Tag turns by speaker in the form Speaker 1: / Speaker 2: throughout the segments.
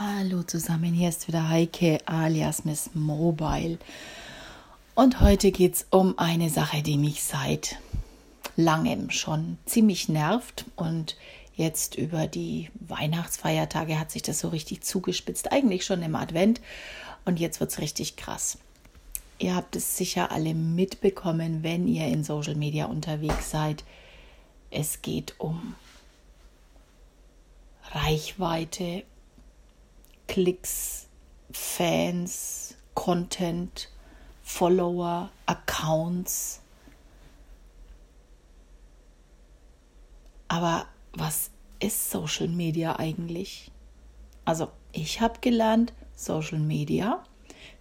Speaker 1: Hallo zusammen, hier ist wieder Heike alias Miss Mobile. Und heute geht es um eine Sache, die mich seit langem schon ziemlich nervt. Und jetzt über die Weihnachtsfeiertage hat sich das so richtig zugespitzt. Eigentlich schon im Advent. Und jetzt wird es richtig krass. Ihr habt es sicher alle mitbekommen, wenn ihr in Social Media unterwegs seid. Es geht um Reichweite Klicks, Fans, Content, Follower, Accounts. Aber was ist Social Media eigentlich? Also ich habe gelernt, Social Media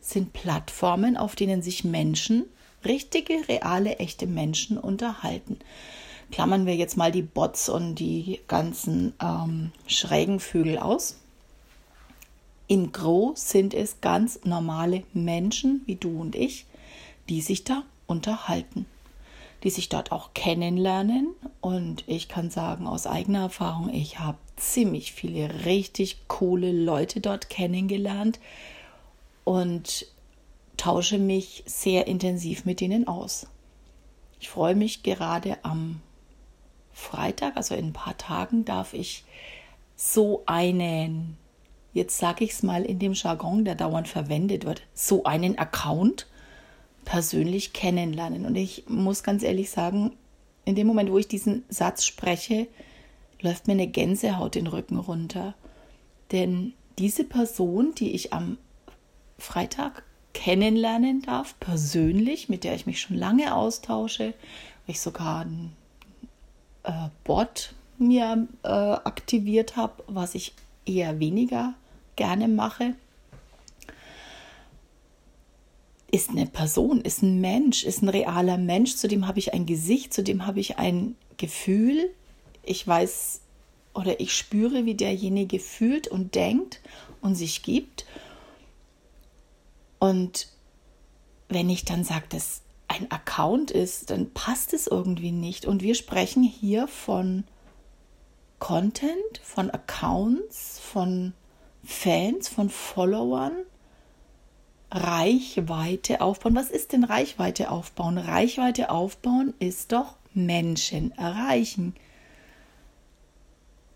Speaker 1: sind Plattformen, auf denen sich Menschen, richtige, reale, echte Menschen unterhalten. Klammern wir jetzt mal die Bots und die ganzen ähm, schrägen Vögel aus. Im Gros sind es ganz normale Menschen wie du und ich, die sich da unterhalten, die sich dort auch kennenlernen. Und ich kann sagen aus eigener Erfahrung, ich habe ziemlich viele richtig coole Leute dort kennengelernt und tausche mich sehr intensiv mit ihnen aus. Ich freue mich gerade am Freitag, also in ein paar Tagen, darf ich so einen jetzt sage ich es mal in dem Jargon, der dauernd verwendet wird, so einen Account persönlich kennenlernen. Und ich muss ganz ehrlich sagen, in dem Moment, wo ich diesen Satz spreche, läuft mir eine Gänsehaut den Rücken runter. Denn diese Person, die ich am Freitag kennenlernen darf, persönlich, mit der ich mich schon lange austausche, ich sogar ein äh, Bot mir äh, aktiviert habe, was ich eher weniger gerne mache, ist eine Person, ist ein Mensch, ist ein realer Mensch, zu dem habe ich ein Gesicht, zu dem habe ich ein Gefühl. Ich weiß oder ich spüre, wie derjenige fühlt und denkt und sich gibt. Und wenn ich dann sage, dass ein Account ist, dann passt es irgendwie nicht. Und wir sprechen hier von Content, von Accounts, von Fans, von Followern Reichweite aufbauen. Was ist denn Reichweite aufbauen? Reichweite aufbauen ist doch Menschen erreichen.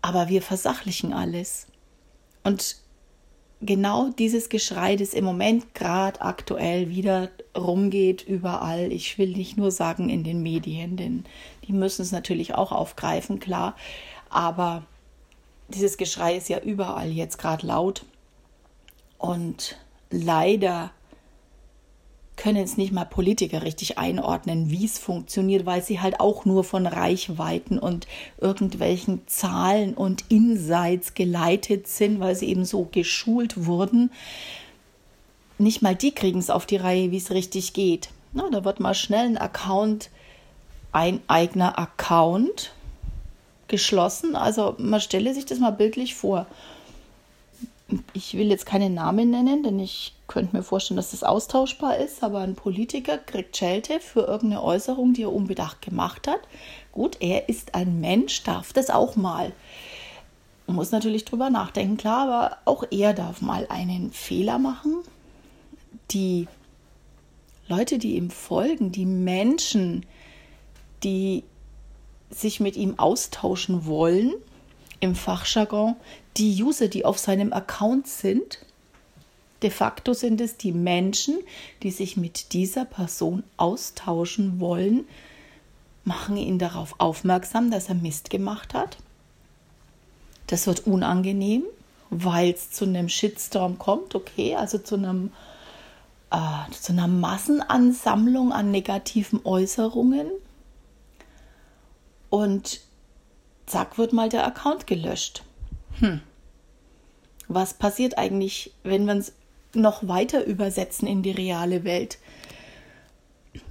Speaker 1: Aber wir versachlichen alles. Und genau dieses Geschrei, das im Moment gerade aktuell wieder rumgeht, überall. Ich will nicht nur sagen in den Medien, denn die müssen es natürlich auch aufgreifen, klar. Aber dieses Geschrei ist ja überall jetzt gerade laut. Und leider können es nicht mal Politiker richtig einordnen, wie es funktioniert, weil sie halt auch nur von Reichweiten und irgendwelchen Zahlen und Insights geleitet sind, weil sie eben so geschult wurden. Nicht mal die kriegen es auf die Reihe, wie es richtig geht. Na, da wird mal schnell ein Account, ein eigener Account geschlossen. Also man stelle sich das mal bildlich vor. Ich will jetzt keine Namen nennen, denn ich könnte mir vorstellen, dass das austauschbar ist, aber ein Politiker kriegt Schelte für irgendeine Äußerung, die er unbedacht gemacht hat. Gut, er ist ein Mensch, darf das auch mal. Man muss natürlich drüber nachdenken, klar, aber auch er darf mal einen Fehler machen. Die Leute, die ihm folgen, die Menschen, die sich mit ihm austauschen wollen, im Fachjargon, die User, die auf seinem Account sind, de facto sind es die Menschen, die sich mit dieser Person austauschen wollen, machen ihn darauf aufmerksam, dass er Mist gemacht hat. Das wird unangenehm, weil es zu einem Shitstorm kommt, okay, also zu einem äh, zu einer Massenansammlung an negativen Äußerungen und zack wird mal der Account gelöscht. Hm. Was passiert eigentlich, wenn wir es noch weiter übersetzen in die reale Welt?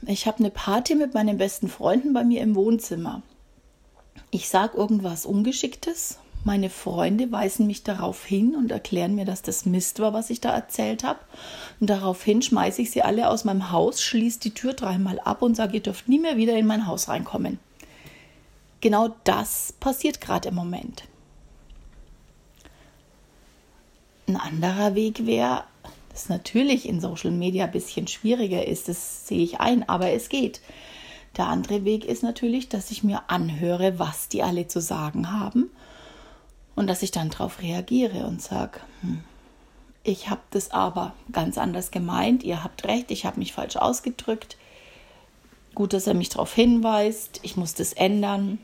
Speaker 1: Ich habe eine Party mit meinen besten Freunden bei mir im Wohnzimmer. Ich sage irgendwas Ungeschicktes. Meine Freunde weisen mich darauf hin und erklären mir, dass das Mist war, was ich da erzählt habe. Und daraufhin schmeiße ich sie alle aus meinem Haus, schließe die Tür dreimal ab und sage, ihr dürft nie mehr wieder in mein Haus reinkommen genau das passiert gerade im Moment. Ein anderer Weg wäre, das natürlich in Social Media ein bisschen schwieriger ist, das sehe ich ein, aber es geht. Der andere Weg ist natürlich, dass ich mir anhöre, was die alle zu sagen haben und dass ich dann darauf reagiere und sage, hm, ich habe das aber ganz anders gemeint, ihr habt recht, ich habe mich falsch ausgedrückt. Gut, dass er mich darauf hinweist, ich muss das ändern.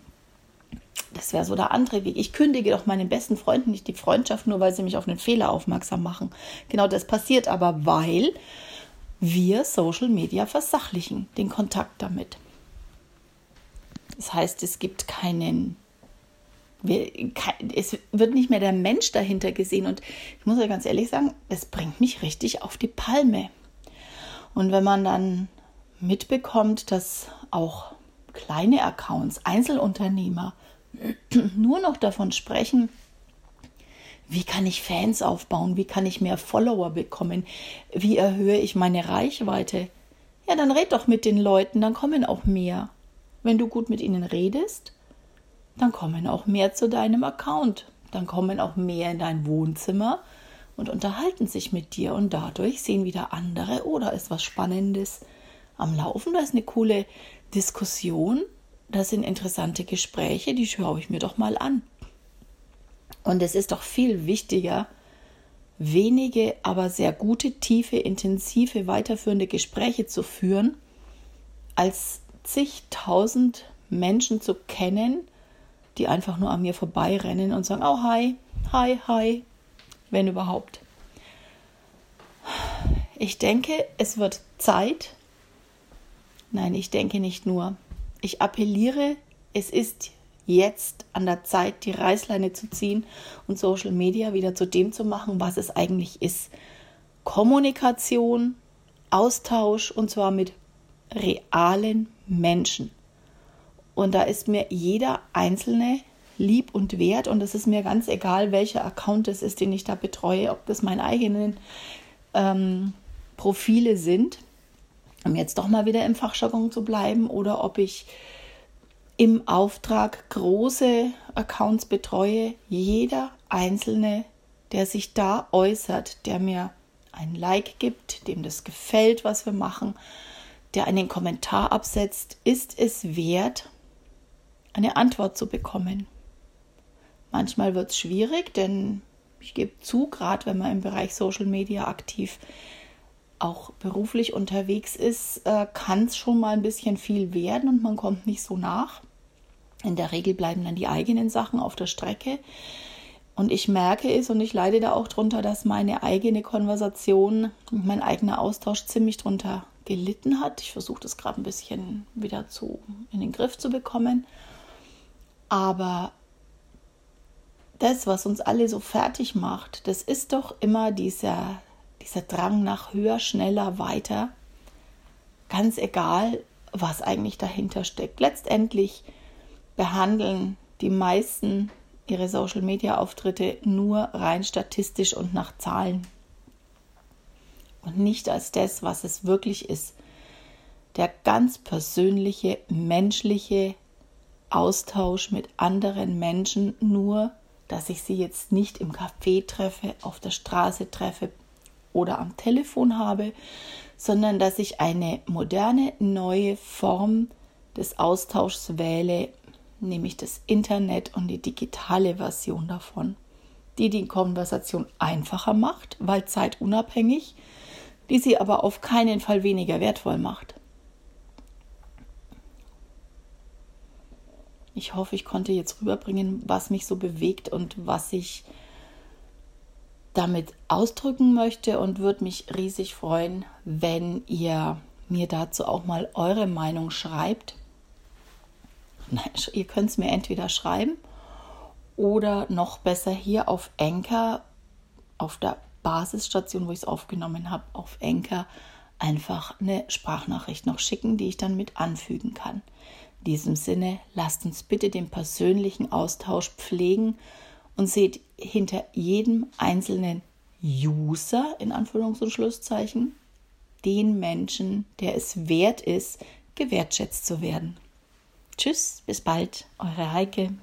Speaker 1: Das wäre so der andere Weg. Ich kündige doch meinen besten Freunden nicht die Freundschaft, nur weil sie mich auf einen Fehler aufmerksam machen. Genau das passiert aber, weil wir Social Media versachlichen, den Kontakt damit. Das heißt, es gibt keinen, es wird nicht mehr der Mensch dahinter gesehen. Und ich muss ja ganz ehrlich sagen, das bringt mich richtig auf die Palme. Und wenn man dann mitbekommt, dass auch kleine Accounts, Einzelunternehmer nur noch davon sprechen, wie kann ich Fans aufbauen, wie kann ich mehr Follower bekommen, wie erhöhe ich meine Reichweite. Ja, dann red doch mit den Leuten, dann kommen auch mehr. Wenn du gut mit ihnen redest, dann kommen auch mehr zu deinem Account. Dann kommen auch mehr in dein Wohnzimmer und unterhalten sich mit dir und dadurch sehen wieder andere oder ist was Spannendes am Laufen, da ist eine coole Diskussion, das sind interessante Gespräche, die schaue ich mir doch mal an. Und es ist doch viel wichtiger, wenige, aber sehr gute, tiefe, intensive, weiterführende Gespräche zu führen, als zigtausend Menschen zu kennen, die einfach nur an mir vorbeirennen und sagen, oh hi, hi, hi, wenn überhaupt. Ich denke, es wird Zeit. Nein, ich denke nicht nur. Ich appelliere, es ist jetzt an der Zeit, die Reißleine zu ziehen und Social Media wieder zu dem zu machen, was es eigentlich ist. Kommunikation, Austausch und zwar mit realen Menschen. Und da ist mir jeder Einzelne lieb und wert und es ist mir ganz egal, welcher Account es ist, den ich da betreue, ob das meine eigenen ähm, Profile sind, um jetzt doch mal wieder im Fachjargon zu bleiben, oder ob ich im Auftrag große Accounts betreue. Jeder Einzelne, der sich da äußert, der mir ein Like gibt, dem das gefällt, was wir machen, der einen Kommentar absetzt, ist es wert, eine Antwort zu bekommen. Manchmal wird es schwierig, denn ich gebe zu, gerade wenn man im Bereich Social Media aktiv auch beruflich unterwegs ist, äh, kann es schon mal ein bisschen viel werden und man kommt nicht so nach. In der Regel bleiben dann die eigenen Sachen auf der Strecke. Und ich merke es und ich leide da auch drunter, dass meine eigene Konversation mein eigener Austausch ziemlich drunter gelitten hat. Ich versuche das gerade ein bisschen wieder zu, in den Griff zu bekommen. Aber das, was uns alle so fertig macht, das ist doch immer dieser, dieser Drang nach höher, schneller, weiter. Ganz egal, was eigentlich dahinter steckt. Letztendlich behandeln die meisten ihre Social-Media-Auftritte nur rein statistisch und nach Zahlen und nicht als das, was es wirklich ist. Der ganz persönliche, menschliche Austausch mit anderen Menschen, nur dass ich sie jetzt nicht im Café treffe, auf der Straße treffe oder am Telefon habe, sondern dass ich eine moderne, neue Form des Austauschs wähle, nämlich das Internet und die digitale Version davon, die die Konversation einfacher macht, weil zeitunabhängig, die sie aber auf keinen Fall weniger wertvoll macht. Ich hoffe, ich konnte jetzt rüberbringen, was mich so bewegt und was ich damit ausdrücken möchte und würde mich riesig freuen, wenn ihr mir dazu auch mal eure Meinung schreibt. Ihr könnt es mir entweder schreiben oder noch besser hier auf Enker auf der Basisstation, wo ich es aufgenommen habe, auf Enker einfach eine Sprachnachricht noch schicken, die ich dann mit anfügen kann. In diesem Sinne, lasst uns bitte den persönlichen Austausch pflegen und seht hinter jedem einzelnen User in Anführungs- und Schlusszeichen den Menschen, der es wert ist, gewertschätzt zu werden. Tschüss, bis bald, eure Heike.